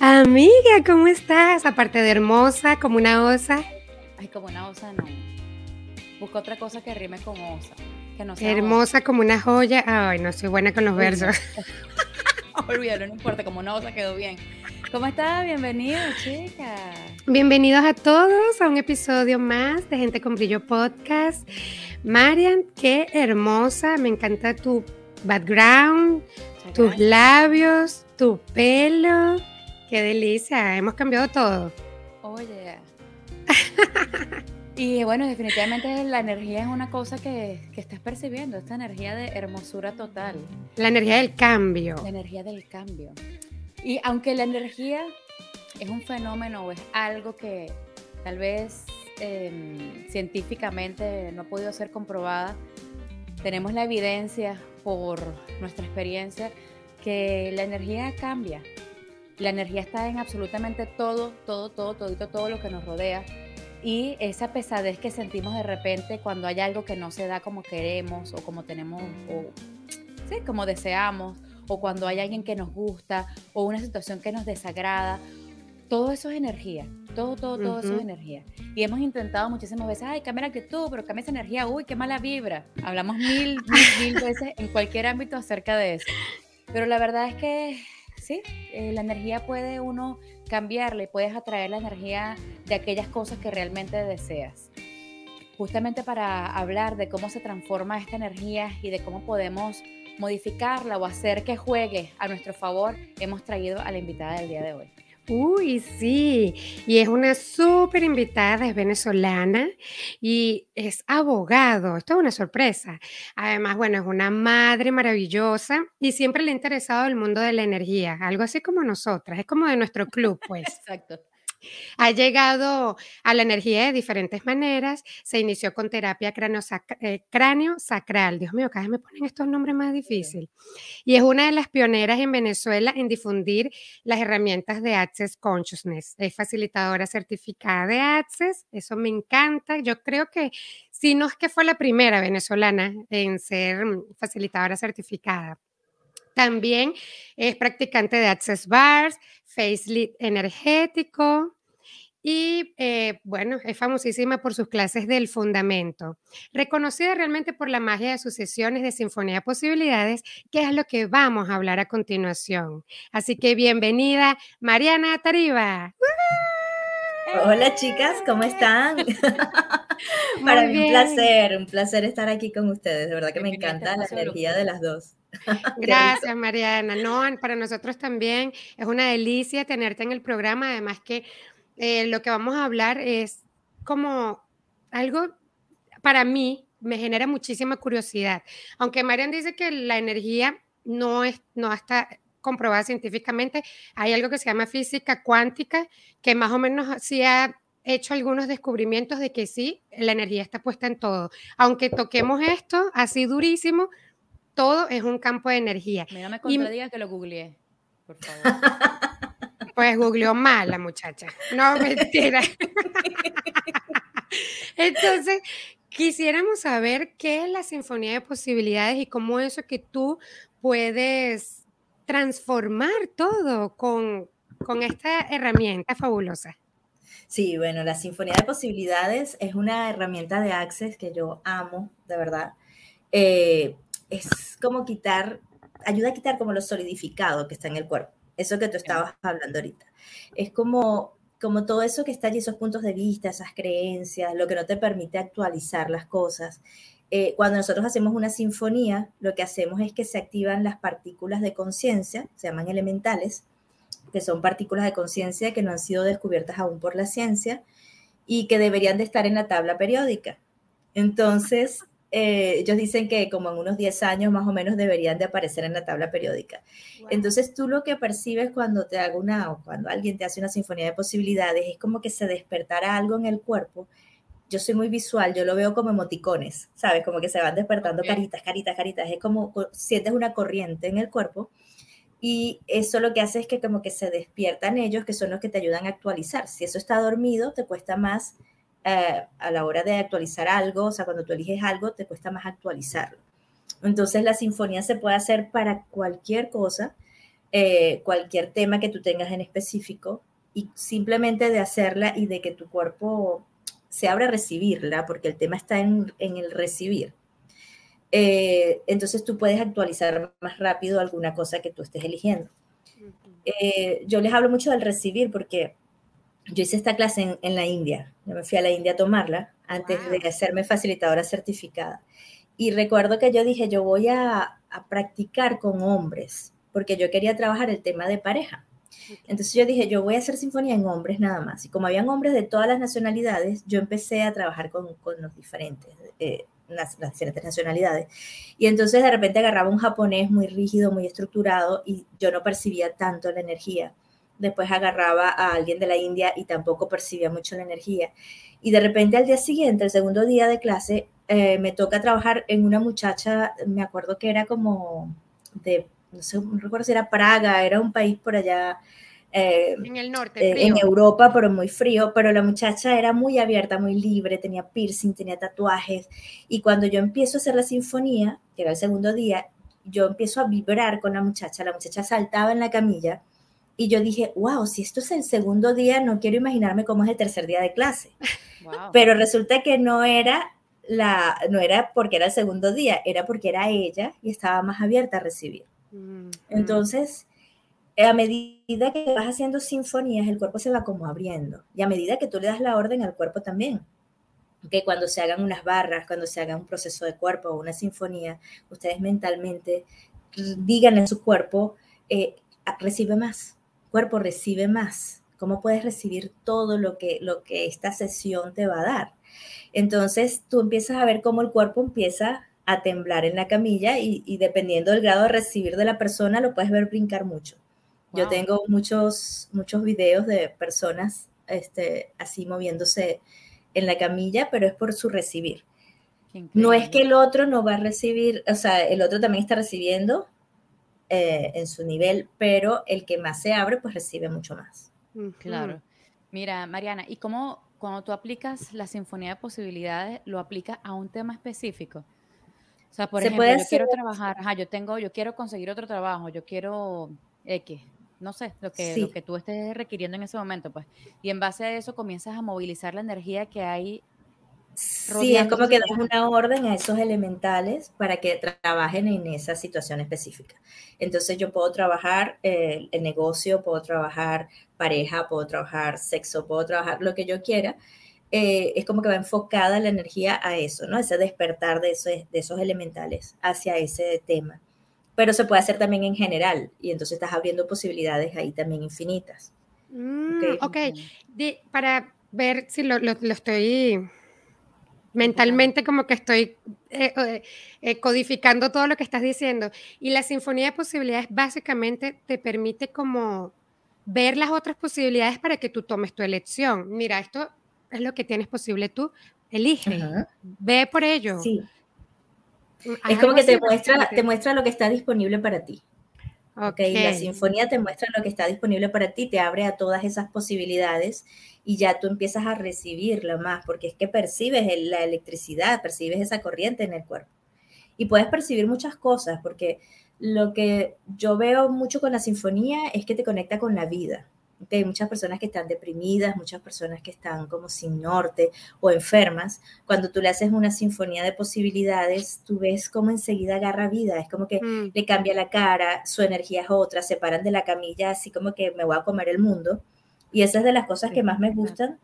Amiga, ¿cómo estás? Aparte de hermosa, como una osa. Ay, como una osa no. Busco otra cosa que rime con osa. Que no hermosa como una joya. Ay, no soy buena con los versos. Olvídalo, no importa, como una osa quedó bien. ¿Cómo estás? Bienvenidos, chicas. Bienvenidos a todos a un episodio más de Gente con Brillo Podcast. Marian, qué hermosa, me encanta tu background, tus labios, tu pelo. Qué delicia, hemos cambiado todo. Oye. y bueno, definitivamente la energía es una cosa que, estás percibiendo, esta energía de hermosura total. La energía del cambio. La energía del cambio. Y aunque la energía es un fenómeno o es algo que tal vez em, científicamente no ha podido ser comprobada, tenemos la evidencia por nuestra experiencia que la energía cambia. La energía está en absolutamente todo, todo, todo, todo, todo lo que nos rodea. Y esa pesadez que sentimos de repente cuando hay algo que no se da como queremos o como tenemos, o sí, como deseamos, o cuando hay alguien que nos gusta o una situación que nos desagrada, todo eso es energía, todo, todo, todo eso es energía. Y hemos intentado muchísimas veces, ay, cambia la actitud, pero cambia esa energía, uy, qué mala vibra. Hablamos mil, mil, mil veces en cualquier ámbito acerca de eso. Pero la verdad es que sí, eh, la energía puede uno cambiarle, puedes atraer la energía de aquellas cosas que realmente deseas. Justamente para hablar de cómo se transforma esta energía y de cómo podemos modificarla o hacer que juegue a nuestro favor, hemos traído a la invitada del día de hoy. Uy, sí, y es una súper invitada, es venezolana y es abogado, esto es una sorpresa. Además, bueno, es una madre maravillosa y siempre le ha interesado el mundo de la energía, algo así como nosotras, es como de nuestro club, pues. Exacto. Ha llegado a la energía de diferentes maneras. Se inició con terapia eh, cráneo, sacral. Dios mío, cada vez me ponen estos nombres más difíciles. Y es una de las pioneras en Venezuela en difundir las herramientas de Access Consciousness. Es facilitadora certificada de Access. Eso me encanta. Yo creo que si no es que fue la primera venezolana en ser facilitadora certificada. También es practicante de Access Bars, Facelift energético y eh, bueno, es famosísima por sus clases del fundamento. Reconocida realmente por la magia de sus sesiones de Sinfonía de Posibilidades, que es lo que vamos a hablar a continuación. Así que bienvenida, Mariana Tariba. Hola chicas, ¿cómo están? Para mí un placer, un placer estar aquí con ustedes. De verdad que me encanta la energía de las dos. Gracias, Mariana. No, para nosotros también es una delicia tenerte en el programa. Además que eh, lo que vamos a hablar es como algo para mí me genera muchísima curiosidad. Aunque Mariana dice que la energía no, es, no está comprobada científicamente, hay algo que se llama física cuántica que más o menos sí ha hecho algunos descubrimientos de que sí, la energía está puesta en todo. Aunque toquemos esto así durísimo, todo es un campo de energía. Mira, me contradiga que lo googleé, por favor. Pues googleó mal la muchacha. No, mentira. Entonces, quisiéramos saber qué es la Sinfonía de Posibilidades y cómo eso que tú puedes transformar todo con, con esta herramienta fabulosa. Sí, bueno, la Sinfonía de Posibilidades es una herramienta de Access que yo amo, de verdad. Eh, es como quitar, ayuda a quitar como lo solidificado que está en el cuerpo. Eso que tú estabas hablando ahorita. Es como, como todo eso que está allí, esos puntos de vista, esas creencias, lo que no te permite actualizar las cosas. Eh, cuando nosotros hacemos una sinfonía, lo que hacemos es que se activan las partículas de conciencia, se llaman elementales, que son partículas de conciencia que no han sido descubiertas aún por la ciencia y que deberían de estar en la tabla periódica. Entonces, eh, ellos dicen que como en unos 10 años más o menos deberían de aparecer en la tabla periódica. Entonces tú lo que percibes cuando te hago una o cuando alguien te hace una sinfonía de posibilidades es como que se despertara algo en el cuerpo. Yo soy muy visual, yo lo veo como emoticones, ¿sabes? Como que se van despertando caritas, caritas, caritas. Es como sientes una corriente en el cuerpo y eso lo que hace es que como que se despiertan ellos, que son los que te ayudan a actualizar. Si eso está dormido, te cuesta más eh, a la hora de actualizar algo, o sea, cuando tú eliges algo, te cuesta más actualizarlo. Entonces la sinfonía se puede hacer para cualquier cosa, eh, cualquier tema que tú tengas en específico, y simplemente de hacerla y de que tu cuerpo se abra a recibirla, porque el tema está en, el recibir. Eh, entonces tú puedes actualizar más rápido alguna cosa que tú estés eligiendo. yo les hablo mucho del recibir porque yo hice esta clase en, la India, yo me fui a la India a tomarla antes de hacerme facilitadora certificada. Y recuerdo que yo dije, yo voy a, practicar con hombres, porque yo quería trabajar el tema de pareja. Entonces yo dije, yo voy a hacer sinfonía en hombres nada más. Y como habían hombres de todas las nacionalidades, yo empecé a trabajar con, los diferentes, eh, las, las, diferentes nacionalidades. Y entonces de repente agarraba un japonés muy rígido, muy estructurado, y yo no percibía tanto la energía después agarraba a alguien de la India y tampoco percibía mucho la energía. Y de repente al día siguiente, el segundo día de clase, eh, me toca trabajar en una muchacha, me acuerdo que era como de, no sé, no recuerdo si era Praga, era un país por allá. Eh, en el norte, eh, en Europa, pero muy frío, pero la muchacha era muy abierta, muy libre, tenía piercing, tenía tatuajes, y cuando yo empiezo a hacer la sinfonía, que era el segundo día, yo empiezo a vibrar con la muchacha, la muchacha saltaba en la camilla, y yo dije, wow, si esto es el segundo día, no quiero imaginarme cómo es el tercer día de clase. Pero resulta que no era la, no era porque era el segundo día, era porque era ella y estaba más abierta a recibir. Mm. Entonces, a medida que vas haciendo sinfonías, el cuerpo se va como abriendo. Y a medida que tú le das la orden al cuerpo también. Que cuando se hagan unas barras, cuando se haga un proceso de cuerpo o una sinfonía, ustedes mentalmente digan en su cuerpo, eh, recibe más, cuerpo recibe más? ¿Cómo puedes recibir todo lo que, lo que esta sesión te va a dar? Entonces tú empiezas a ver cómo el cuerpo empieza a temblar en la camilla y, dependiendo del grado de recibir de la persona lo puedes ver brincar mucho. Yo tengo muchos, muchos videos de personas este, así moviéndose en la camilla, pero es por su recibir. No es que el otro no va a recibir, o sea, el otro también está recibiendo, eh, en su nivel, pero el que más se abre, pues recibe mucho más. Claro. Mira, Mariana, ¿y cómo cuando tú aplicas la sinfonía de posibilidades, lo aplicas a un tema específico? O sea, por ejemplo, yo quiero trabajar, ajá, yo tengo, yo quiero conseguir otro trabajo, yo quiero X, no sé, lo que, lo que tú estés requiriendo en ese momento, pues. Y en base a eso comienzas a movilizar la energía que hay Sí, es como que das una orden a esos elementales para que trabajen en esa situación específica. Entonces yo puedo trabajar eh, el negocio, puedo trabajar pareja, puedo trabajar sexo, puedo trabajar lo que yo quiera. Eh, es como que va enfocada la energía a eso, ¿no? Ese despertar de esos, de esos elementales hacia ese tema. Pero se puede hacer también en general y entonces estás abriendo posibilidades ahí también infinitas. Mm, ok, para ver si lo, lo, lo estoy mentalmente como que estoy eh, eh, eh, codificando todo lo que estás diciendo. Y la sinfonía de posibilidades básicamente te permite como ver las otras posibilidades para que tú tomes tu elección. Mira, esto es lo que tienes posible tú, elige, ve por ello. Sí. Es como que te muestra, te muestra lo que está disponible para ti. Okay. La sinfonía te muestra lo que está disponible para ti, te abre a todas esas posibilidades y ya tú empiezas a recibirlo más, porque es que percibes la electricidad, percibes esa corriente en el cuerpo. Y puedes percibir muchas cosas, porque lo que yo veo mucho con la sinfonía es que te conecta con la vida. Hay muchas personas que están deprimidas, muchas personas que están como sin norte o enfermas. Cuando tú le haces una sinfonía de posibilidades, tú ves cómo enseguida agarra vida. Es como que mm. le cambia la cara, su energía es otra, se paran de la camilla así como que me voy a comer el mundo. Y esa es de las cosas que más me gustan,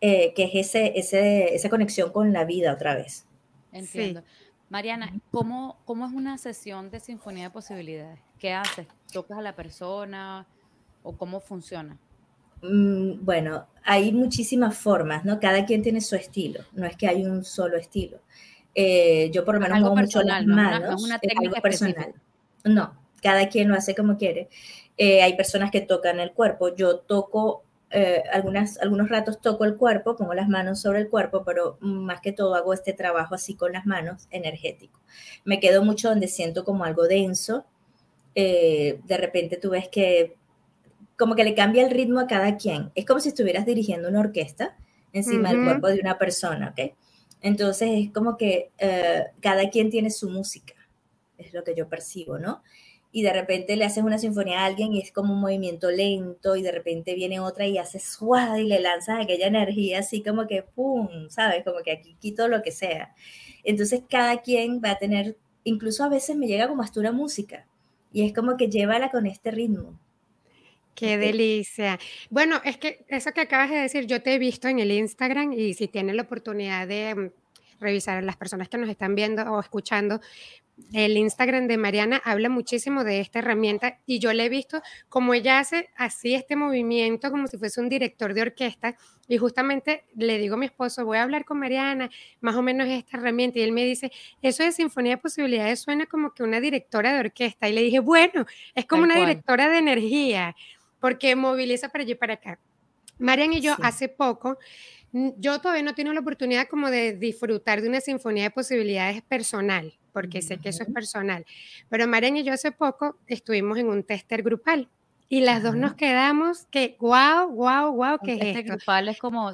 eh, que es ese, ese, esa conexión con la vida otra vez. Entiendo. Mariana, ¿cómo, ¿cómo es una sesión de Sinfonía de Posibilidades? ¿Qué haces? ¿Tocas a la persona? O cómo funciona? Mm, bueno, hay muchísimas formas, ¿no? Cada quien tiene su estilo, no es que hay un solo estilo. Eh, yo por lo menos muevo mucho las manos. No es una, técnica personal. No, cada quien lo hace como quiere. Eh, hay personas que tocan el cuerpo. Yo toco, eh, algunas, algunos ratos toco el cuerpo, pongo las manos sobre el cuerpo, pero más que todo hago este trabajo así con las manos, energético. Me quedo mucho donde siento como algo denso. de repente tú ves que como que le cambia el ritmo a cada quien. Es como si estuvieras dirigiendo una orquesta encima del cuerpo de una persona, ¿ok? Entonces es como que eh, cada quien tiene su música, es lo que yo percibo, ¿no? Y de repente le haces una sinfonía a alguien y es como un movimiento lento y de repente viene otra y hace suave y le lanzas aquella energía así como que ¡pum! ¿Sabes? Como que aquí quito lo que sea. Entonces cada quien va a tener, incluso a veces me llega como hasta una música y es como que llévala con este ritmo Qué delicia. Bueno, es que eso que acabas de decir, yo te he visto en el Instagram y si tienes la oportunidad de mm, revisar a las personas que nos están viendo o escuchando, el Instagram de Mariana habla muchísimo de esta herramienta y yo le he visto como ella hace así este movimiento como si fuese un director de orquesta y justamente le digo a mi esposo, voy a hablar con Mariana, más o menos esta herramienta y él me dice, eso de Sinfonía de Posibilidades suena como que una directora de orquesta y le dije, bueno, es como una directora de energía porque moviliza para allí y para acá. Marian y yo hace poco, yo todavía no tengo la oportunidad como de disfrutar de una sinfonía de posibilidades personal, porque sé que eso es personal, pero Marian y yo hace poco estuvimos en un tester grupal. Y las dos nos quedamos que, wow, wow, wow, que es esto? grupal es como,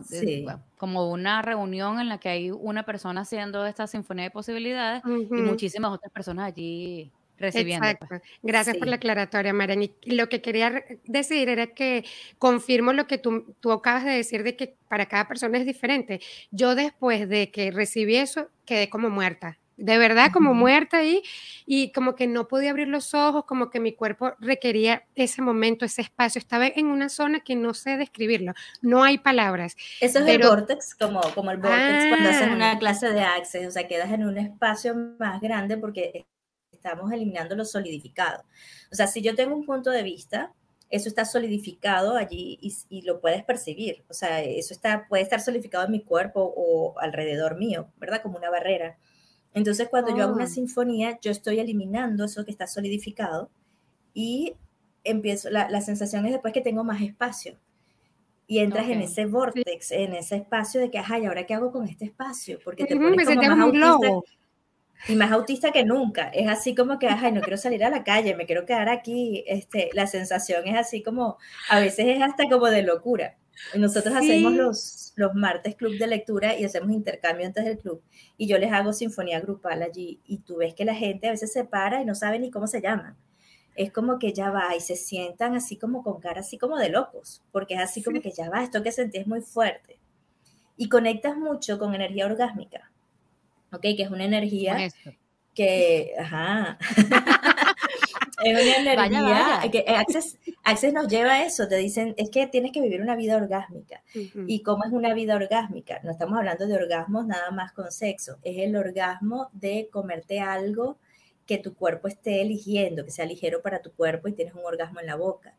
como una reunión en la que hay una persona haciendo esta sinfonía de posibilidades y muchísimas otras personas allí recibiendo. Pues. Exacto. Gracias por la aclaratoria, Marian. Y lo que quería decir era que confirmo lo que tú, tú acabas de decir de que para cada persona es diferente. Yo después de que recibí eso, quedé como muerta. De verdad, como muerta ahí, y como que no podía abrir los ojos, como que mi cuerpo requería ese momento, ese espacio. Estaba en una zona que no sé describirlo, no hay palabras. Eso es el vortex, como, como el vortex cuando hacen una ah. clase de access, o sea, quedas en un espacio más grande porque estamos eliminando lo solidificado. O sea, si yo tengo un punto de vista, eso está solidificado allí y, lo puedes percibir. O sea, eso está, puede estar solidificado en mi cuerpo o alrededor mío, ¿verdad? Como una barrera. Entonces, cuando yo hago una oh. sinfonía, yo estoy eliminando eso que está solidificado y empiezo, la, la sensación es después que tengo más espacio. Y entras en ese vortex, en ese espacio de que, ay, ¿ahora qué hago con este espacio? Porque te pones como más un globo y más autista que nunca. Es así como que, ay, no quiero salir a la calle, me quiero quedar aquí. Este, la sensación es así como, a veces es hasta como de locura. Nosotros hacemos los, los martes club de lectura y hacemos intercambio antes del club. Y yo les hago sinfonía grupal allí. Y tú ves que la gente a veces se para y no sabe ni cómo se llaman. Es como que ya va y se sientan así como con cara así como de locos, porque es así como que ya va, esto que sentí es muy fuerte. Y conectas mucho con energía orgásmica ¿ok? Que es una energía que, ajá, es una energía que eh, Access, Access, nos lleva a eso, te dicen, es que tienes que vivir una vida orgásmica. ¿Y cómo es una vida orgásmica? No estamos hablando de orgasmos nada más con sexo, es el orgasmo de comerte algo que tu cuerpo esté eligiendo, que sea ligero para tu cuerpo y tienes un orgasmo en la boca.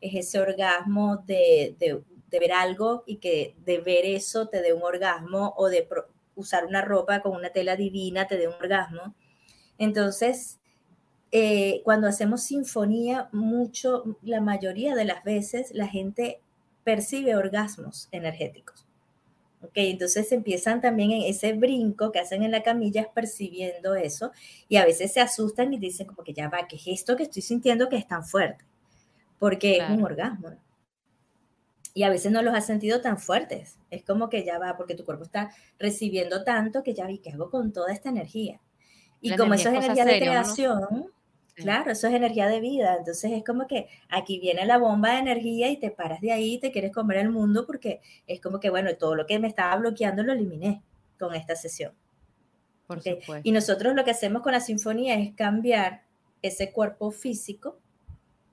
Es ese orgasmo de, de, de ver algo y que de ver eso te dé un orgasmo o de usar una ropa con una tela divina te dé un orgasmo. Entonces, eh, cuando hacemos sinfonía, mucho, la mayoría de las veces la gente percibe orgasmos energéticos. Ok, entonces empiezan también en ese brinco que hacen en la camilla percibiendo eso y a veces se asustan y dicen como que ya va, ¿qué es esto que estoy sintiendo que es tan fuerte? Porque es un orgasmo y a veces no los has sentido tan fuertes. Es como que ya va, porque tu cuerpo está recibiendo tanto que ya vi que hago con toda esta energía. Y como eso es energía de creación, claro, eso es energía de vida. Entonces es como que aquí viene la bomba de energía y te paras de ahí, te quieres comer el mundo porque es como que, bueno, todo lo que me estaba bloqueando lo eliminé con esta sesión. Por Y nosotros lo que hacemos con la sinfonía es cambiar ese cuerpo físico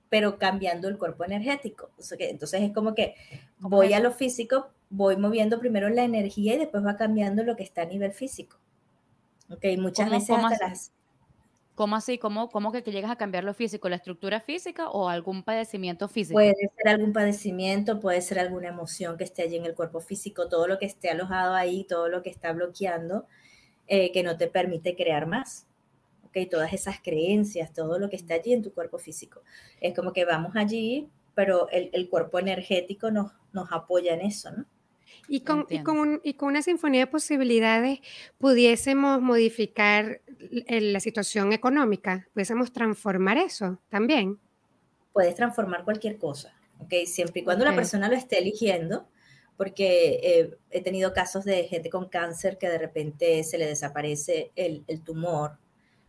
pero cambiando el cuerpo energético. Entonces es como que voy a lo físico, voy moviendo primero la energía y después va cambiando lo que está a nivel físico. Ok, muchas veces ¿cómo así? ¿Cómo así? ¿Cómo, ¿Cómo que, llegas a cambiar lo físico? ¿La estructura física o algún padecimiento físico? Puede ser algún padecimiento, puede ser alguna emoción que esté allí en el cuerpo físico, todo lo que esté alojado ahí, todo lo que está bloqueando, eh, que no te permite crear más. ¿Okay? Todas esas creencias, todo lo que está allí en tu cuerpo físico. Es como que vamos allí, pero el, el cuerpo energético nos, nos apoya en eso, ¿no? Y con, y, con y con, una sinfonía de posibilidades pudiésemos modificar la situación económica, pudiésemos transformar eso también. Puedes transformar cualquier cosa, ¿ok? Siempre y cuando la persona lo esté eligiendo, porque eh, he tenido casos de gente con cáncer que de repente se le desaparece el, el tumor,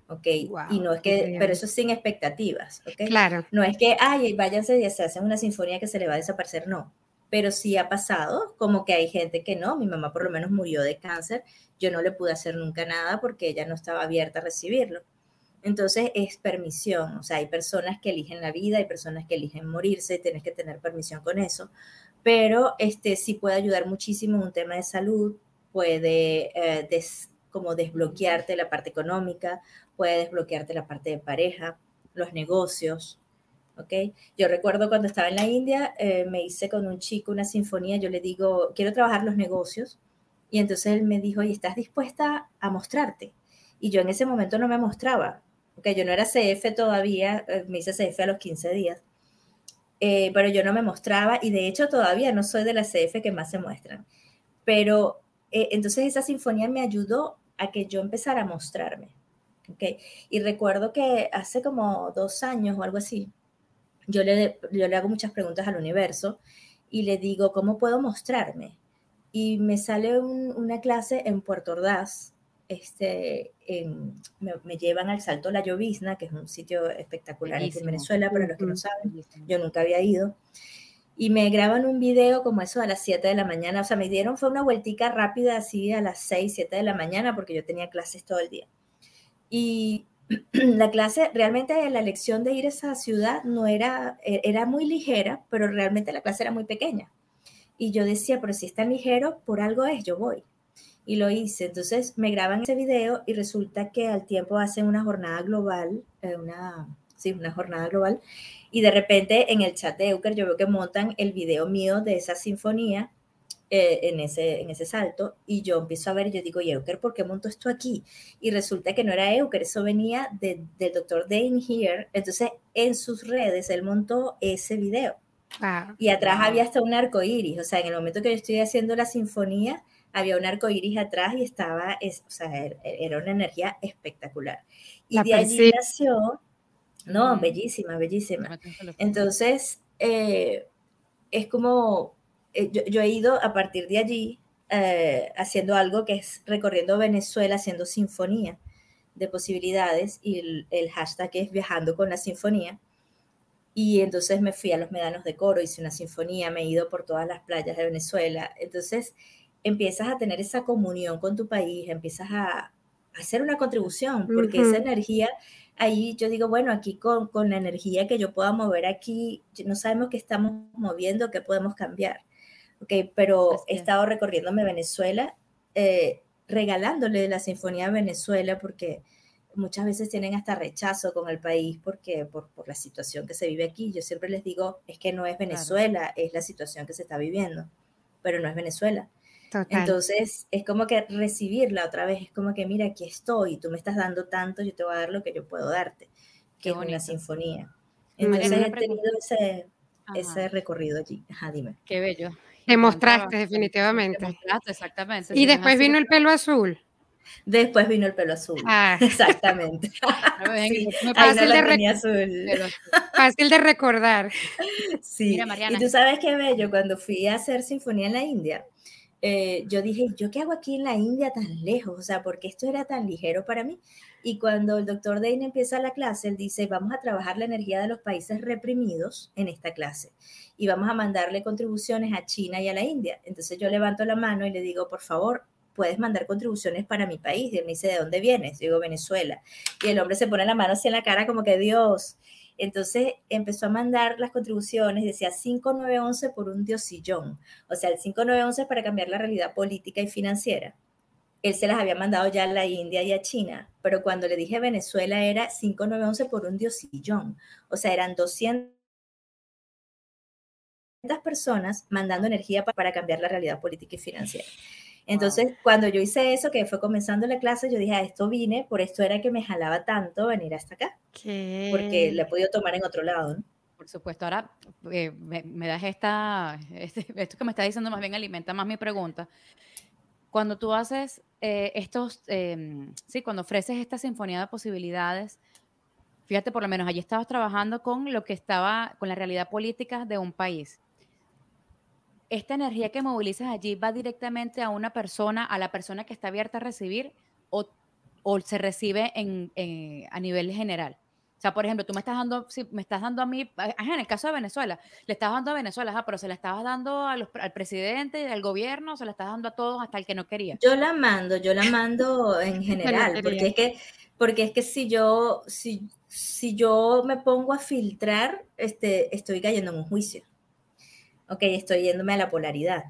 ¿ok? y no es que, pero eso sin expectativas, ¿ok? Claro. No es que, ay, váyanse y se hacen una sinfonía que se le va a desaparecer, no pero sí ha pasado, como que hay gente que no, mi mamá por lo menos murió de cáncer, yo no le pude hacer nunca nada porque ella no estaba abierta a recibirlo. Entonces es permisión, o sea, hay personas que eligen la vida, hay personas que eligen morirse, tienes que tener permisión con eso, pero este sí puede ayudar muchísimo en un tema de salud, puede eh, como desbloquearte la parte económica, puede desbloquearte la parte de pareja, los negocios, ¿ok? Yo recuerdo cuando estaba en la India, eh, me hice con un chico una sinfonía, yo le digo, quiero trabajar los negocios, y entonces él me dijo, ¿y estás dispuesta a mostrarte? Y yo en ese momento no me mostraba, porque yo no era CF todavía, eh, me hice CF a los 15 días, eh, pero yo no me mostraba, y de hecho todavía no soy de la CF que más se muestran. Pero entonces esa sinfonía me ayudó a que yo empezara a mostrarme. ¿okay? Y recuerdo que hace como dos años o algo así, yo le, yo le hago muchas preguntas al universo y le digo, ¿cómo puedo mostrarme? Y me sale una clase en Puerto Ordaz, este, me, llevan al Salto La Llovizna, que es un sitio espectacular en Venezuela, para los que no saben, yo nunca había ido. Y me graban un video como eso a las 7 de la mañana, o sea, me dieron, fue una vueltica rápida así a las 6, 7 de la mañana, porque yo tenía clases todo el día. Y la clase, realmente la lección de ir a esa ciudad no era, e, era muy ligera, pero realmente la clase era muy pequeña. Y yo decía, pero si es tan ligero, por algo es, yo voy. Y lo hice. Entonces me graban ese video y resulta que al tiempo hacen una jornada global, eh, una, sí, una jornada global. Y de repente en el chat de Euker yo veo que montan el video mío de esa sinfonía eh, en, ese, en ese salto y yo empiezo a ver y yo digo, ¿y Euker por qué montó esto aquí? Y resulta que no era Euker, eso venía del doctor Dane Here. Entonces, en sus redes, él montó ese video. y atrás había hasta un arco iris, o sea, en el momento que yo estoy haciendo la sinfonía, había un arco iris atrás y estaba, es, o sea, er, era una energía espectacular. Y de allí nació, no, bellísima, bellísima. Entonces, eh, es como eh, yo, he ido a partir de allí eh, haciendo algo que es recorriendo Venezuela, haciendo sinfonía de posibilidades y el, hashtag es viajando con la sinfonía. Y entonces me fui a los Medanos de Coro, hice una sinfonía, me he ido por todas las playas de Venezuela. Entonces empiezas a tener esa comunión con tu país, empiezas a, hacer una contribución, porque esa energía, ahí yo digo, bueno, aquí con, con, la energía que yo pueda mover aquí, no sabemos qué estamos moviendo, qué podemos cambiar. Okay, pero he estado recorriéndome Venezuela, eh, regalándole la Sinfonía a Venezuela porque muchas veces tienen hasta rechazo con el país porque por, por, la situación que se vive aquí. Yo siempre les digo, es que no es Venezuela, es la situación que se está viviendo, pero no es Venezuela. Entonces, es como que recibirla otra vez, es como que, mira, aquí estoy, tú me estás dando tanto, yo te voy a dar lo que yo puedo darte, que es una sinfonía. Entonces, he tenido ese, ese recorrido allí. Ajá, dime. Qué bello. Demostraste, definitivamente. Demostraste, exactamente. Y después vino el pelo azul. Después vino el pelo azul. Ah. Exactamente. fácil, de fácil, de recordar. Sí. y tú sabes qué bello, cuando fui a hacer sinfonía en la India, eh, yo dije, ¿yo qué hago aquí en la India tan lejos? O sea, porque esto era tan ligero para mí? Y cuando el doctor Dane empieza la clase, él dice, vamos a trabajar la energía de los países reprimidos en esta clase y vamos a mandarle contribuciones a China y a la India. Entonces yo levanto la mano y le digo, por favor, puedes mandar contribuciones para mi país. Y él me dice, ¿de dónde vienes? Yo digo, Venezuela. Y el hombre se pone la mano así en la cara como que Dios. Entonces empezó a mandar las contribuciones, decía 5911 por un diosillón. O sea, el 5911 para cambiar la realidad política y financiera. Él se las había mandado ya a la India y a China, pero cuando le dije Venezuela era 5911 por un diosillón. O sea, eran 200 personas mandando energía para cambiar la realidad política y financiera. Entonces, cuando yo hice eso, que fue comenzando la clase, yo dije, a esto vine, por esto era que me jalaba tanto venir hasta acá. Porque la he podido tomar en otro lado, ¿no? Por supuesto, ahora eh, me, das esta, este, esto que me está diciendo más bien alimenta más mi pregunta. Cuando tú haces eh, estos, em, sí, cuando ofreces esta sinfonía de posibilidades, fíjate, por lo menos allí estabas trabajando con lo que estaba, con la realidad política de un país. Esta energía que movilizas allí va directamente a una persona, a la persona que está abierta a recibir o, o se recibe en, a nivel general. O sea, por ejemplo, tú me estás dando, si me estás dando a mí, en el caso de Venezuela, le estás dando a Venezuela, pero se la estabas dando al presidente, al gobierno, se la estás dando a todos hasta el que no quería. Yo la mando, yo la mando en general, porque es que, porque es que si yo, si, si yo me pongo a filtrar, este, estoy cayendo en un juicio. Ok, estoy yéndome a la polaridad.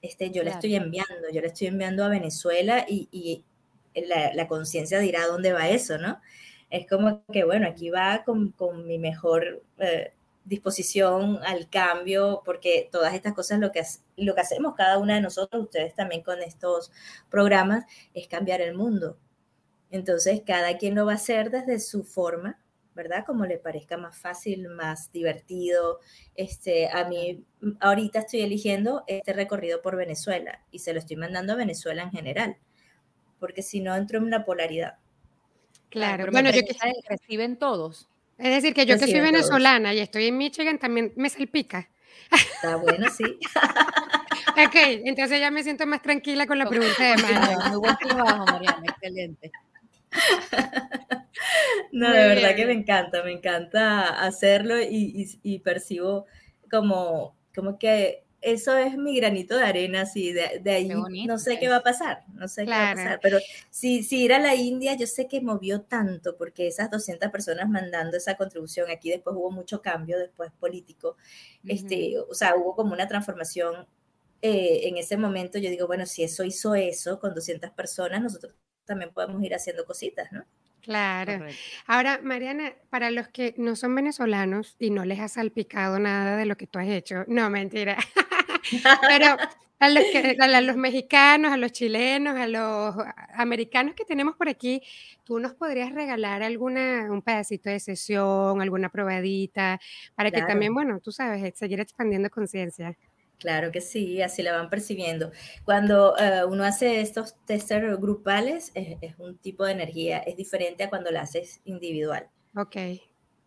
Este, yo la estoy enviando, yo la estoy enviando a Venezuela y, y la, la conciencia dirá dónde va eso, ¿no? es como que, bueno, aquí va con, mi mejor eh, disposición al cambio, porque todas estas cosas lo que, lo que hacemos cada una de nosotros, ustedes también con estos programas, es cambiar el mundo. Entonces, cada quien lo va a hacer desde su forma, ¿verdad? Como le parezca más fácil, más divertido. Este, a mí, ahorita estoy eligiendo este recorrido por Venezuela y se lo estoy mandando a Venezuela en general, porque si no entro en una polaridad. Claro, bueno, yo que reciben todos. Es decir, que yo que soy venezolana y estoy en Michigan también me salpica. Está bueno, sí. ok, entonces ya me siento más tranquila con la pregunta de Mariana. Muy buen trabajo, Mariana, excelente. No, de verdad que me encanta, me encanta hacerlo y, y percibo como, como que eso es mi granito de arena, así, de, de ahí no sé qué va a pasar, no sé qué va a pasar, pero si, si ir a la India, yo sé que movió tanto, porque esas 200 personas mandando esa contribución, aquí después hubo mucho cambio, después político, este, o sea, hubo como una transformación eh, en ese momento, yo digo, bueno, si eso hizo eso con 200 personas, nosotros también podemos ir haciendo cositas, ¿no? Claro. Ahora, Mariana, para los que no son venezolanos y no les ha salpicado nada de lo que tú has hecho, no, mentira. Pero a los, a los mexicanos, a los chilenos, a los americanos que tenemos por aquí, tú nos podrías regalar alguna, un pedacito de sesión, alguna probadita, para que también, bueno, tú sabes, seguir expandiendo conciencia. Claro que sí, así la van percibiendo. Cuando eh, uno hace estos testers grupales, es, un tipo de energía, es diferente a cuando la haces individual. Ok.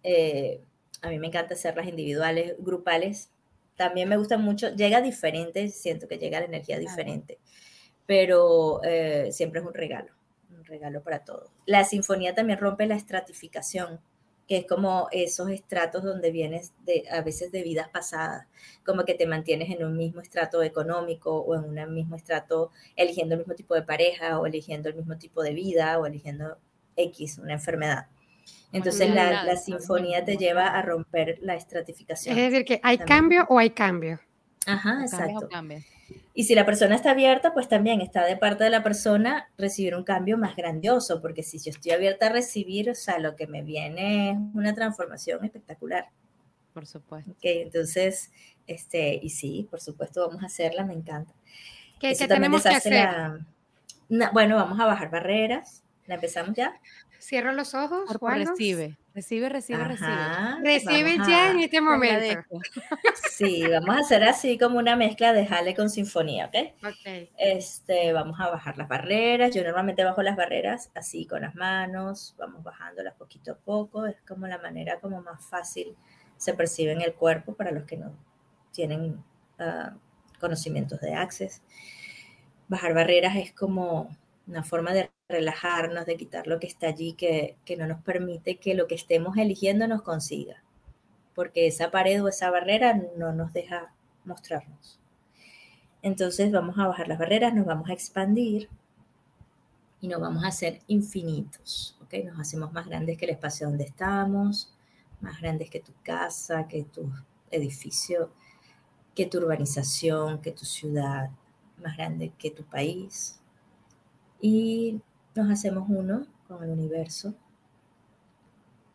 Eh, a mí me encanta hacerlas individuales, grupales. También me gusta mucho, llega diferente, siento que llega la energía diferente, pero eh, siempre es un regalo, un regalo para todos. La sinfonía también rompe la estratificación que es como esos estratos donde vienes de, a veces de vidas pasadas, como que te mantienes en un mismo estrato económico o en un mismo estrato eligiendo el mismo tipo de pareja o eligiendo el mismo tipo de vida o eligiendo X, una enfermedad. Entonces la, la sinfonía te lleva a romper la estratificación. Es decir, que hay cambio o hay cambio. Ajá, exacto. Y si la persona está abierta, pues también está de parte de la persona recibir un cambio más grandioso, porque si yo estoy abierta a recibir, o sea, lo que me viene es una transformación espectacular. Por supuesto. Ok, entonces, este, y sí, por supuesto, vamos a hacerla, me encanta. ¿Qué, tenemos que hacer? bueno, vamos a bajar barreras. ¿La empezamos ya? Cierro los ojos. Recibe, recibe, recibe, recibe. Recibe ya en este momento. Sí, vamos a hacer así como una mezcla de jale con sinfonía, ¿ok? Ok. Este, vamos a bajar las barreras. Yo normalmente bajo las barreras así con las manos, vamos bajándolas poquito a poco. Es como la manera como más fácil se percibe en el cuerpo para los que no tienen ah, conocimientos de Access. Bajar barreras es como una forma de relajarnos, de quitar lo que está allí, que, no nos permite que lo que estemos eligiendo nos consiga, porque esa pared o esa barrera no nos deja mostrarnos. Entonces vamos a bajar las barreras, nos vamos a expandir y nos vamos a hacer infinitos, ¿ok? Nos hacemos más grandes que el espacio donde estamos, más grandes que tu casa, que tu edificio, que tu urbanización, que tu ciudad, más grande que tu país. Y nos hacemos uno con el universo.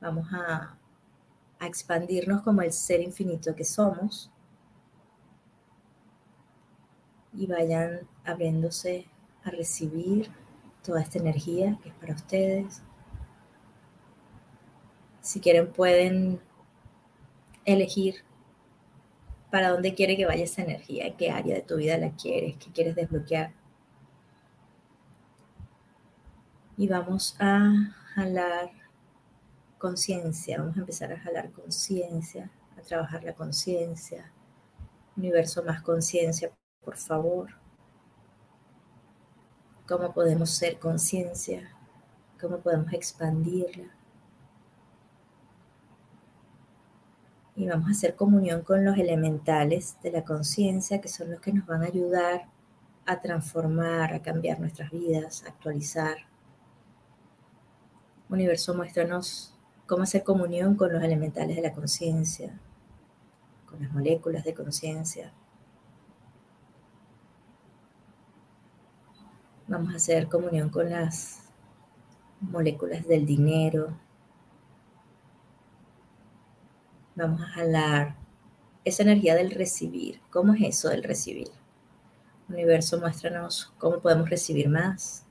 Vamos a, expandirnos como el ser infinito que somos. y vayan abriéndose a recibir toda esta energía que es para ustedes. Si quieren pueden elegir para dónde quiere que vaya esa energía, en qué área de tu vida la quieres, qué quieres desbloquear. Y vamos a jalar conciencia, vamos a empezar a jalar conciencia, a trabajar la conciencia. Universo más conciencia, por favor. ¿Cómo podemos ser conciencia? ¿Cómo podemos expandirla? Y vamos a hacer comunión con los elementales de la conciencia, que son los que nos van a ayudar a transformar, a cambiar nuestras vidas, a actualizar. Universo, muéstranos cómo hacer comunión con los elementales de la conciencia, con las moléculas de conciencia. Vamos a hacer comunión con las moléculas del dinero. Vamos a jalar esa energía del recibir. ¿Cómo es eso del recibir? Universo, muéstranos cómo podemos recibir más.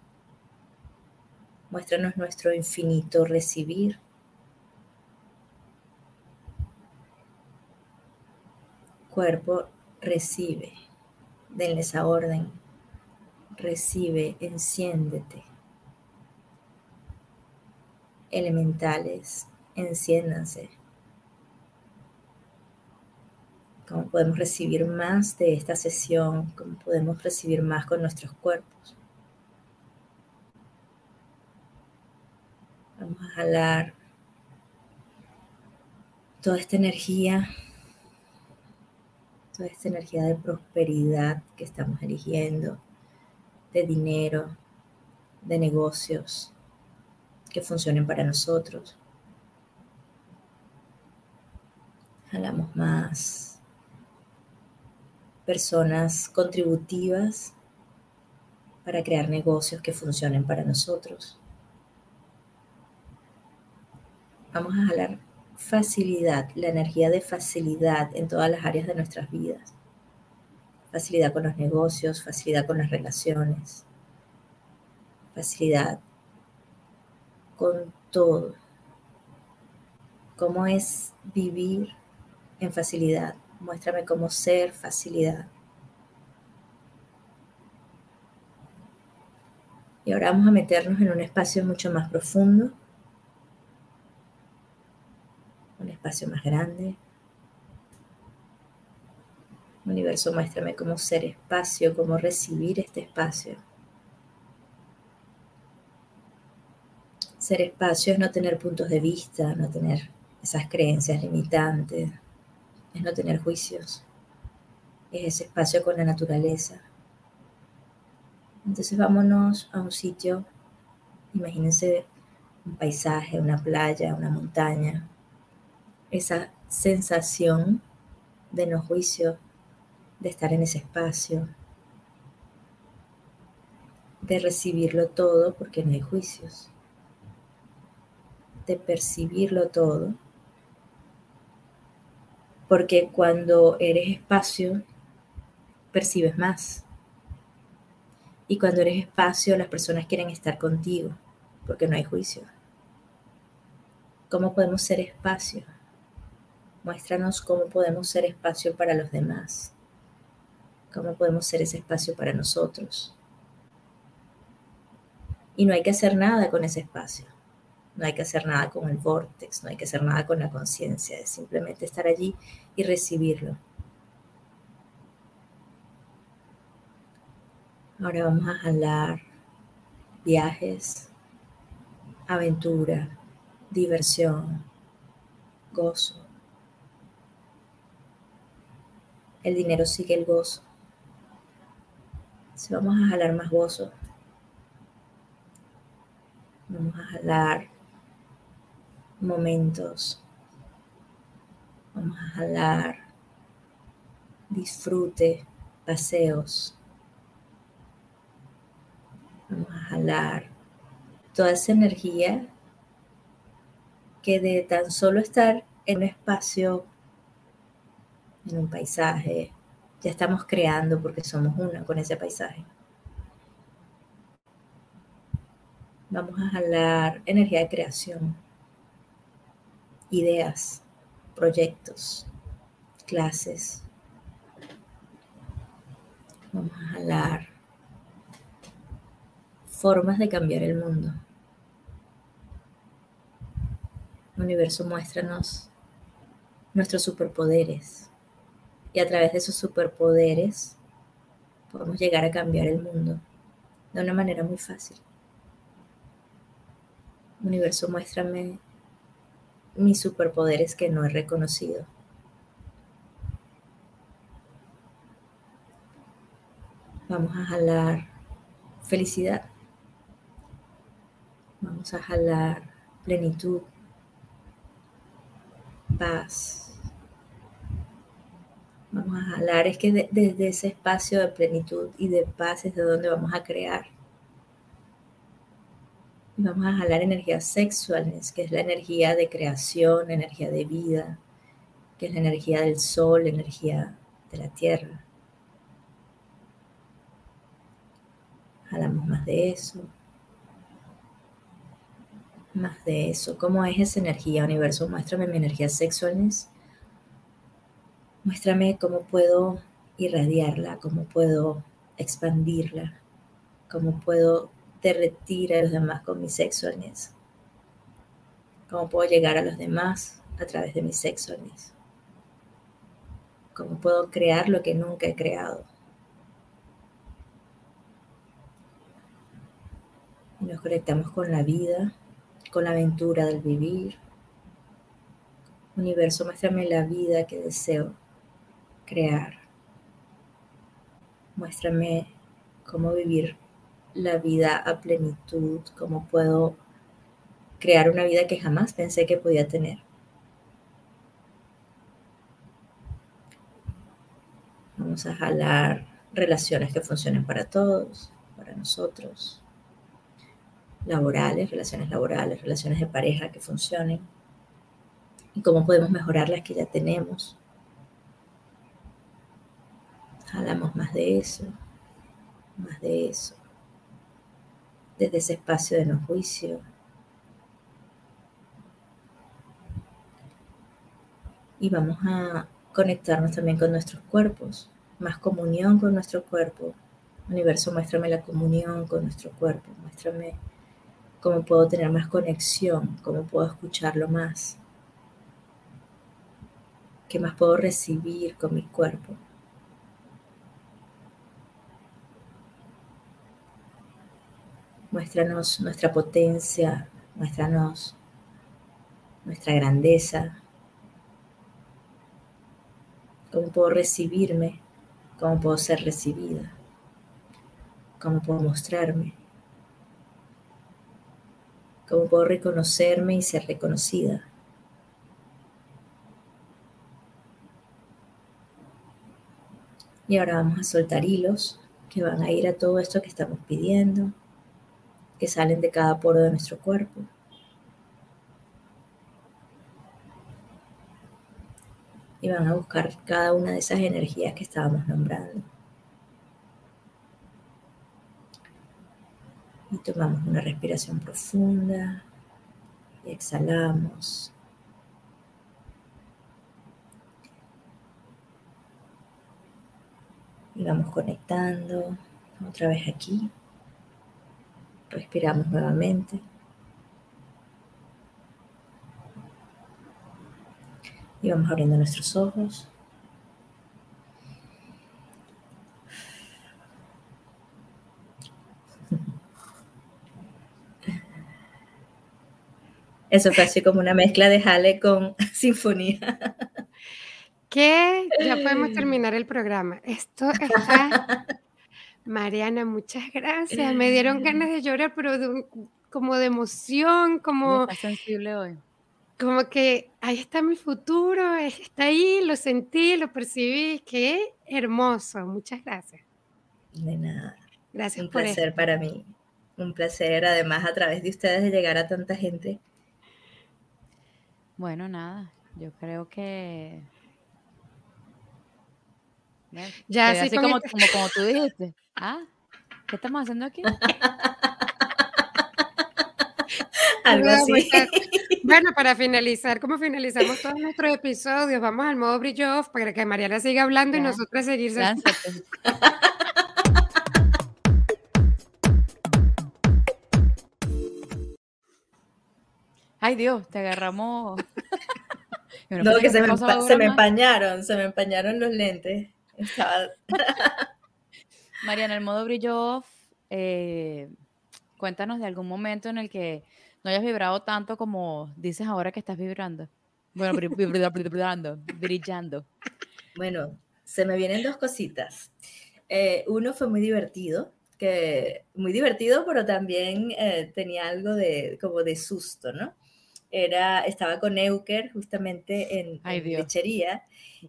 Muéstranos nuestro infinito recibir. cuerpo recibe. Denle esa orden. Recibe, enciéndete. Elementales, enciéndanse. ¿Cómo podemos recibir más de esta sesión? ¿Cómo podemos recibir más con nuestros cuerpos? Vamos a jalar toda esta energía toda esta energía de prosperidad que estamos eligiendo, de dinero, de negocios que funcionen para nosotros. Jalamos más personas contributivas para crear negocios que funcionen para nosotros. Vamos a jalar facilidad, la energía de facilidad en todas las áreas de nuestras vidas. Facilidad con los negocios, facilidad con las relaciones, facilidad con todo. ¿Cómo es vivir en facilidad? Muéstrame cómo ser facilidad. Y ahora vamos a meternos en un espacio mucho más profundo un espacio más grande. Universo, muéstrame cómo ser espacio, cómo recibir este espacio. Ser espacio es no tener puntos de vista, no tener esas creencias limitantes, es no tener juicios, es ese espacio con la naturaleza. Entonces vámonos a un sitio, imagínense un paisaje, una playa, una montaña, esa sensación de no juicio, de estar en ese espacio, de recibirlo todo porque no hay juicios, de percibirlo todo, porque cuando eres espacio, percibes más. Y cuando eres espacio, las personas quieren estar contigo, porque no hay juicio. ¿Cómo podemos ser espacio? Muéstranos cómo podemos ser espacio para los demás, cómo podemos ser ese espacio para nosotros. Y no hay que hacer nada con ese espacio, no hay que hacer nada con el vortex, no hay que hacer nada con la conciencia, es simplemente estar allí y recibirlo. Ahora vamos a jalar viajes, aventura, diversión, gozo, el dinero sigue el gozo. Si vamos a jalar más gozo, vamos a jalar momentos, vamos a jalar disfrute, paseos, vamos a jalar toda esa energía que de tan solo estar en un espacio en un paisaje, Ya estamos creando porque somos uno con ese paisaje. Vamos a jalar energía de creación, ideas, proyectos, clases. Vamos a jalar formas de cambiar el mundo. Universo, muéstranos nuestros superpoderes. Y a través de esos superpoderes podemos llegar a cambiar el mundo de una manera muy fácil. Universo, muéstrame mis superpoderes que no he reconocido. Vamos a jalar felicidad. Vamos a jalar plenitud, paz. Vamos a jalar, es que desde ese espacio de plenitud y de paz es de donde vamos a crear. Y vamos a jalar energías sexuales, que es la energía de creación, energía de vida, que es la energía del sol, energía de la tierra. Jalamos más de eso. Más de eso. ¿Cómo es esa energía, universo? Muéstrame mi energía sexualness. Muéstrame cómo puedo irradiarla, cómo puedo expandirla, cómo puedo derretir a los demás con mi sexualness. Cómo puedo llegar a los demás a través de mi sexualness. Cómo puedo crear lo que nunca he creado. Y nos conectamos con la vida, con la aventura del vivir. Universo, muéstrame la vida que deseo crear. Muéstrame cómo vivir la vida a plenitud, cómo puedo crear una vida que jamás pensé que podía tener. Vamos a jalar relaciones que funcionen para todos, para nosotros. Laborales, relaciones laborales, relaciones de pareja que funcionen. Y cómo podemos mejorar las que ya tenemos. Jalamos más de eso, más de eso desde ese espacio de no juicio. Y vamos a conectarnos también con nuestros cuerpos, más comunión con nuestro cuerpo. Universo, muéstrame la comunión con nuestro cuerpo, muéstrame cómo puedo tener más conexión, cómo puedo escucharlo más, qué más puedo recibir con mi cuerpo. Muéstranos nuestra potencia, muéstranos nuestra grandeza. ¿Cómo puedo recibirme? ¿Cómo puedo ser recibida? ¿Cómo puedo mostrarme? ¿Cómo puedo reconocerme y ser reconocida? Y ahora vamos a soltar hilos que van a ir a todo esto que estamos pidiendo que salen de cada poro de nuestro cuerpo. Y van a buscar cada una de esas energías que estábamos nombrando. Y tomamos una respiración profunda y exhalamos. Y vamos conectando otra vez aquí. Respiramos nuevamente. Y vamos abriendo nuestros ojos. Eso fue así como una mezcla de jale con sinfonía. ¿Qué? Ya podemos terminar el programa. Esto está Mariana, muchas gracias. Me dieron ganas de llorar, pero como de emoción, como... Está sensible hoy. Como que ahí está mi futuro, está ahí, lo sentí, lo percibí. Qué hermoso. Muchas gracias. De nada. Gracias Un placer para mí. Un placer, además, a través de ustedes, de llegar a tanta gente. Bueno, nada. Yo creo que Ya así como, este como, como tú dijiste. ¿Ah? ¿Qué estamos haciendo aquí? Algo así. Bueno, para finalizar, como finalizamos todos nuestros episodios, vamos al modo off para que Mariana siga hablando y nosotras seguir. Ay Dios, te agarramos. no, que se me, se me, empañaron, se me empañaron los lentes. Mariana, el modo brillo cuéntanos de algún momento en el que no hayas vibrado tanto como dices ahora que estás vibrando. Bueno, vibrando, brillando. Bueno, se me vienen dos cositas. Eh, uno fue muy divertido, que muy divertido, pero también eh, tenía algo de como de susto, ¿no? Era, estaba con Euker justamente en, lechería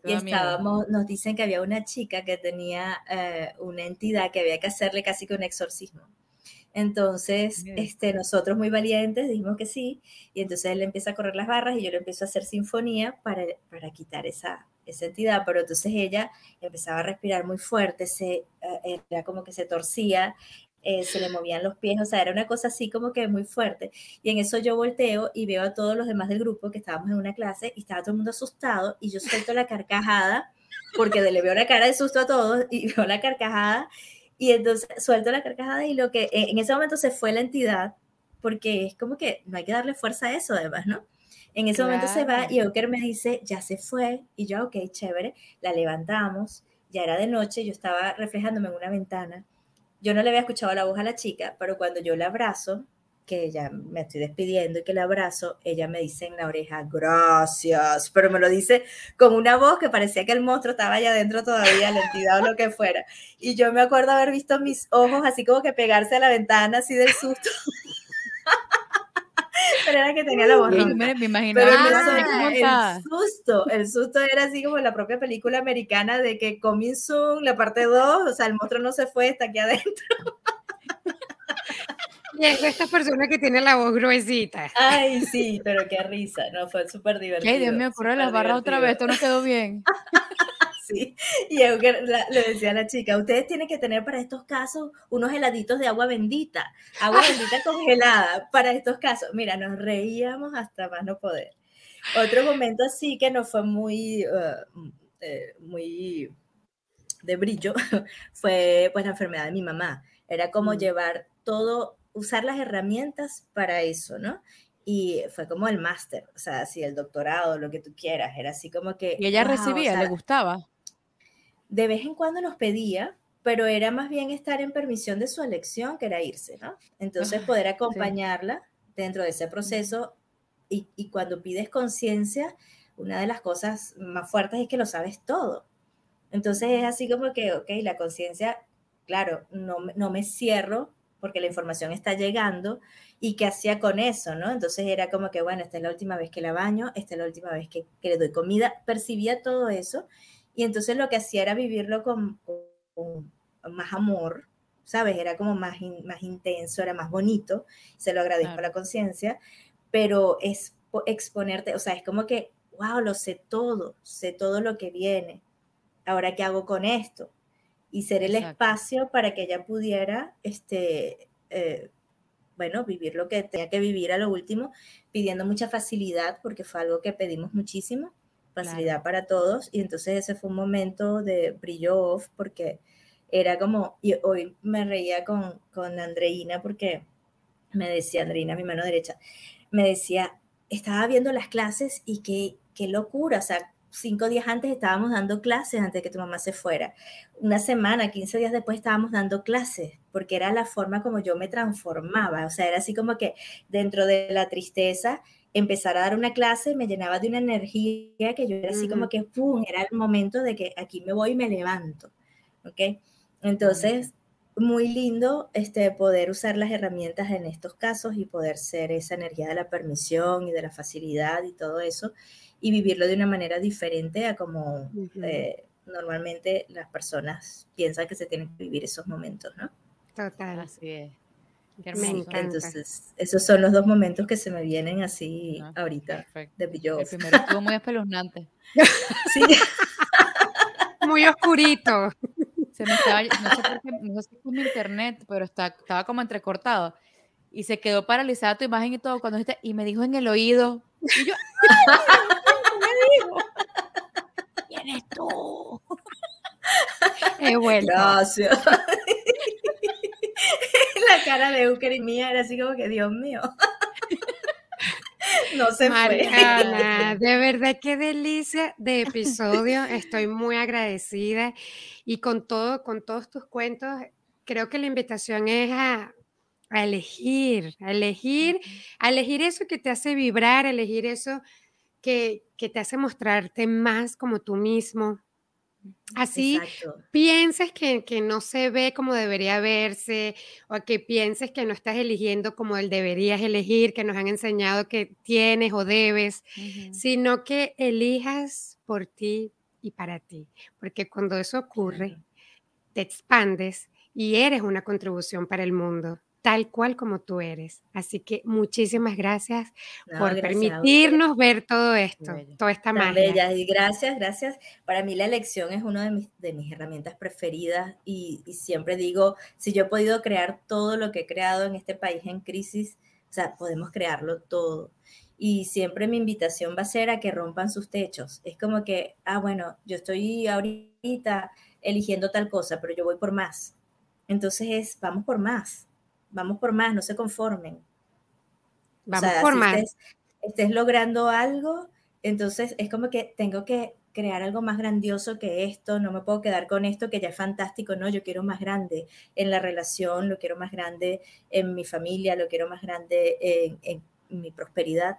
y estábamos, nos dicen que había una chica que tenía eh, una entidad que había que hacerle casi que un exorcismo. Entonces, este, nosotros muy valientes dijimos que sí, y entonces él empieza a correr las barras y yo le empiezo a hacer sinfonía para, para quitar esa, esa entidad, pero entonces ella empezaba a respirar muy fuerte, se, eh, era como que se torcía, eh, se le movían los pies, o sea, era una cosa así como que muy fuerte. Y en eso yo volteo y veo a todos los demás del grupo que estábamos en una clase y estaba todo el mundo asustado y yo suelto la carcajada porque le veo la cara de susto a todos y veo la carcajada y entonces suelto la carcajada y lo que eh, en ese momento se fue la entidad, porque es como que no hay que darle fuerza a eso además, ¿no? En ese momento se va y Oker me dice, ya se fue, y yo, ok, chévere, la levantamos, ya era de noche, yo estaba reflejándome en una ventana, yo no le había escuchado la voz a la chica, pero cuando yo la abrazo, que ya me estoy despidiendo y que la abrazo, ella me dice en la oreja, gracias, pero me lo dice con una voz que parecía que el monstruo estaba allá adentro todavía, la entidad o lo que fuera. Y yo me acuerdo haber visto mis ojos así como que pegarse a la ventana, así del susto. Pero era que tenía la voz Me, el, susto, el susto era así como la propia película americana de que Coming Soon, la parte 2, o sea, el monstruo no se fue, está aquí adentro. Y es esta persona que tiene la voz gruesita. Ay, sí, pero qué risa, no, fue súper divertido. Ay, Dios mío, por las barras otra vez, esto no quedó bien. sí, y le decía a la chica, ustedes tienen que tener para estos casos unos heladitos de agua bendita, agua bendita congelada para estos casos. Mira, nos reíamos hasta más no poder. Otro momento así que no fue muy, uh, eh, muy de brillo fue pues la enfermedad de mi mamá. Era como mm. llevar todo usar las herramientas para eso, ¿no? Y fue como el máster, o sea, así el doctorado, lo que tú quieras, era así como que... Y ella recibía, le gustaba. De vez en cuando nos pedía, pero era más bien estar en permisión de su elección, que era irse, ¿no? Entonces poder acompañarla dentro de ese proceso y, y cuando pides conciencia, una de las cosas más fuertes es que lo sabes todo. Entonces es así como que, ok, la conciencia, claro, no, no me cierro porque la información está llegando y qué hacía con eso, ¿no? Entonces era como que, bueno, esta es la última vez que la baño, esta es la última vez que, le doy comida, percibía todo eso y entonces lo que hacía era vivirlo con, más amor, ¿sabes? Era como más, más intenso, era más bonito, se lo agradezco a la conciencia, pero es exponerte, o sea, es como que, wow, lo sé todo, sé todo lo que viene, ahora qué hago con esto, y ser el espacio para que ella pudiera, este, eh, bueno, vivir lo que tenía que vivir a lo último, pidiendo mucha facilidad, porque fue algo que pedimos muchísimo, facilidad para todos, y entonces ese fue un momento de brillo off, porque era como, y hoy me reía con, con Andreina, porque me decía, Andreina, mi mano derecha, me decía, estaba viendo las clases y qué, qué locura, o sea, cinco días antes estábamos dando clases antes de que tu mamá se fuera. Una semana, 15 días después estábamos dando clases, porque era la forma como yo me transformaba. O sea, era así como que dentro de la tristeza, empezar a dar una clase me llenaba de una energía que yo era así como que, ¡pum!, era el momento de que aquí me voy y me levanto. ¿Ok? Entonces, muy lindo este, poder usar las herramientas en estos casos y poder ser esa energía de la permisión y de la facilidad y todo eso y vivirlo de una manera diferente a como eh, normalmente las personas piensan que se tienen que vivir esos momentos, ¿no? Total. Así es. Entonces, esos son los dos momentos que se me vienen así ah, ahorita de brillo. El primero estuvo muy espeluznante. sí. muy oscurito. Se me estaba, no sé por qué, no sé si fue mi internet, pero está, estaba como entrecortado. Y se quedó paralizada tu imagen y todo cuando dijiste, y me dijo en el oído. Y yo, ¡ay! ¿qué me dijo? ¿Quién eres tú? Es bueno. Gracias. La cara de Uker y mía era así como que, Dios mío. No se Mariana, de verdad qué delicia de episodio. Estoy muy agradecida y con todo, con todos tus cuentos, creo que la invitación es a, elegir, a elegir, a elegir eso que te hace vibrar, elegir eso que, que te hace mostrarte más como tú mismo, Así Exacto. pienses que, que no se ve como debería verse o que pienses que no estás eligiendo como el deberías elegir, que nos han enseñado que tienes o debes, sino que elijas por ti y para ti. Porque cuando eso ocurre, te expandes y eres una contribución para el mundo, tal cual como tú eres. Así que muchísimas gracias No, por gracias permitirnos ver todo esto, toda esta Tan magia. bellas y gracias, gracias. Para mí la elección es una de mis, de mis herramientas preferidas y, y siempre digo, si yo he podido crear todo lo que he creado en este país en crisis, o sea, podemos crearlo todo. Y siempre mi invitación va a ser a que rompan sus techos. Es como que, ah, bueno, yo estoy ahorita eligiendo tal cosa, pero yo voy por más. Entonces es, vamos por más, vamos por más, no se conformen. O Vamos sea, por si más. estés, estés logrando algo, entonces es como que tengo que crear algo más grandioso que esto, no me puedo quedar con esto que ya es fantástico, no, yo quiero más grande en la relación, lo quiero más grande en mi familia, lo quiero más grande en, en mi prosperidad,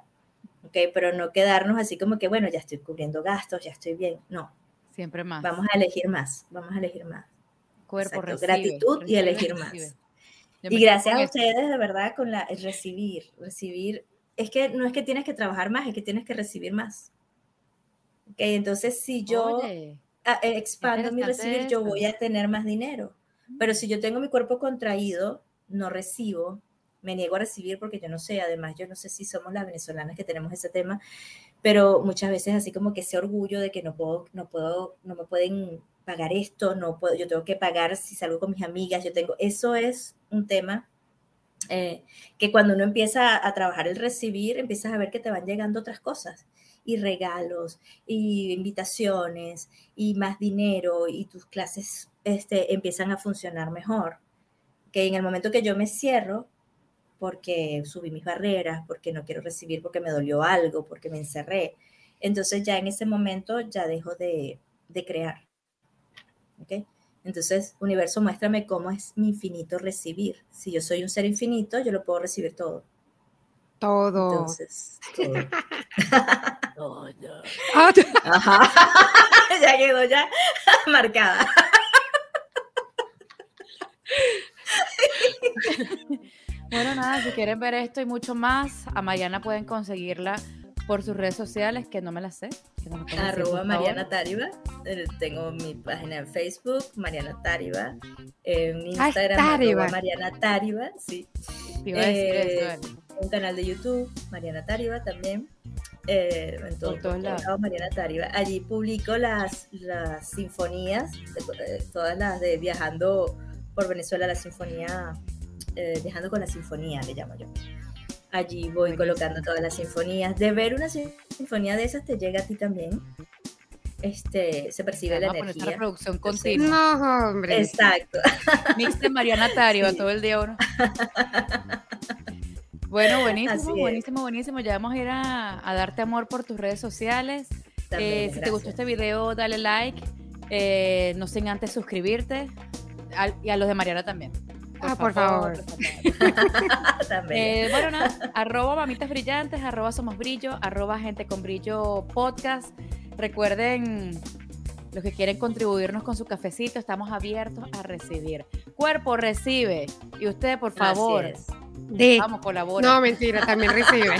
¿ok? Pero no quedarnos así como que, bueno, ya estoy cubriendo gastos, ya estoy bien, no, Siempre más. vamos a elegir más, vamos a elegir más. Cuerpo recibe, gratitud y recibe, elegir más. recibe. Me Y gracias a ustedes, de verdad, con la recibir, recibir. Es que no es que tienes que trabajar más, es que tienes que recibir más. Ok, entonces si yo Oye, ah, eh, expando mi recibir, yo voy a tener más dinero. Pero si yo tengo mi cuerpo contraído, no recibo, me niego a recibir porque yo no sé, además yo no sé si somos las venezolanas que tenemos ese tema, pero muchas veces así como que ese orgullo de que no puedo, no puedo, no me pueden pagar esto, no puedo, yo tengo que pagar si salgo con mis amigas, yo tengo, eso es un tema eh, que cuando uno empieza a, trabajar el recibir, empiezas a ver que te van llegando otras cosas y regalos y invitaciones y más dinero y tus clases este, empiezan a funcionar mejor. Que en el momento que yo me cierro, porque subí mis barreras, porque no quiero recibir, porque me dolió algo, porque me encerré, entonces ya en ese momento ya dejo de, de crear. Entonces, universo, muéstrame cómo es mi infinito recibir. Si yo soy un ser infinito, yo lo puedo recibir todo. Todo. Entonces, todo. Ajá. ya quedó ya marcada. Bueno, nada, si quieren ver esto y mucho más, a Mariana pueden conseguirla por sus redes sociales, que no me las sé. que no me pueden decir, Arroba Mariana favor. Eh, Tengo mi página en Facebook, Mariana Táriba. En Ah, Instagram, Táriba. Mariana Táriba. Sí. Eh. Un canal de YouTube, Mariana Táriba también. Eh, en todo- Por todos por lados. lados, Mariana Táriba. Allí publico las, las sinfonías, de- eh, todas las de Viajando por Venezuela, la sinfonía, eh, Viajando con la sinfonía, le llamo yo. Allí voy Buenísimo. colocando todas las sinfonías. De ver una sin- sinfonía de esas te llega a ti también. Este, se percibe la Vamos a poner esta energía. reproducción Entonces, continua. No, hombre. Exacto. Mix de Mariana Tario Sí. todo el día uno. Bueno, buenísimo, buenísimo, buenísimo. Ya vamos a ir a, a darte amor por tus redes sociales. También, Eh, si te gustó este video, dale like. Eh, no sin antes suscribirte. Al- y a los de Mariana también. Ah, por favor. También. Eh, bueno, nada, arroba mamitas brillantes, arroba somos brillo, arroba gente con brillo podcast. Recuerden, los que quieren contribuirnos con su cafecito, estamos abiertos a recibir. Cuerpo recibe. Y usted, por favor. De. vamos, colabora. No, mentira, también recibe.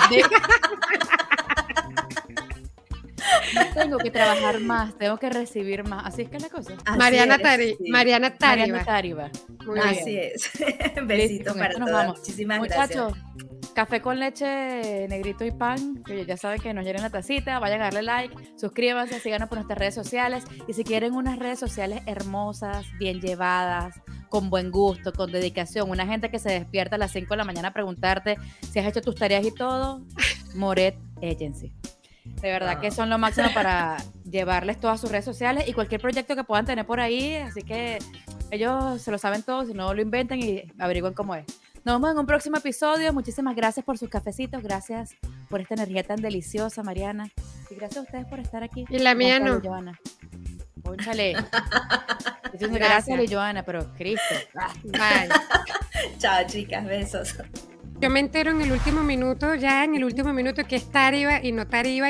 Tengo que trabajar más, tengo que recibir más. Así es que es la cosa. Así Mariana, es, Tari, sí. Mariana Táriba. Mariana Táriba. Muy bien. Así es. Besitos para. Muchísimas Muchachos, gracias. Café con leche, negrito y pan, que ya saben que nos llenen la tacita, vayan a darle like, suscríbanse, síganos por nuestras redes sociales y si quieren unas redes sociales hermosas, bien llevadas, con buen gusto, con dedicación, una gente que se despierta a las 5 de la mañana a preguntarte si has hecho tus tareas y todo, Moret Agency. De verdad que son lo máximo para llevarles todas sus redes sociales y cualquier proyecto que puedan tener por ahí. Así que ellos se lo saben todo, si no lo inventan y averigüen cómo es. Nos vemos en un próximo episodio. Muchísimas gracias por sus cafecitos. Gracias por esta energía tan deliciosa, Mariana. Y gracias a ustedes por estar aquí. Y la mía no. Joana. Pónchale. gracias, Joana, pero Cristo. Bye. Chao, chicas. Besos. Yo me entero en el último minuto, ya en el último minuto, que es Tariba y no Tariba.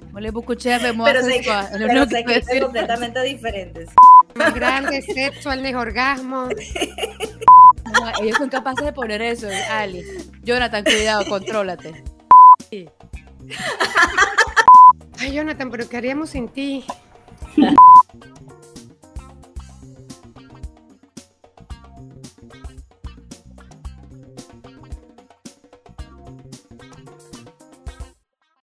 Pero sé que, pero sé que es completamente diferentes. Más grande, sexual, Ellos son capaces de poner eso, Ali. Jonathan, cuidado, contrólate. Ay, Jonathan, pero ¿qué haríamos sin ti?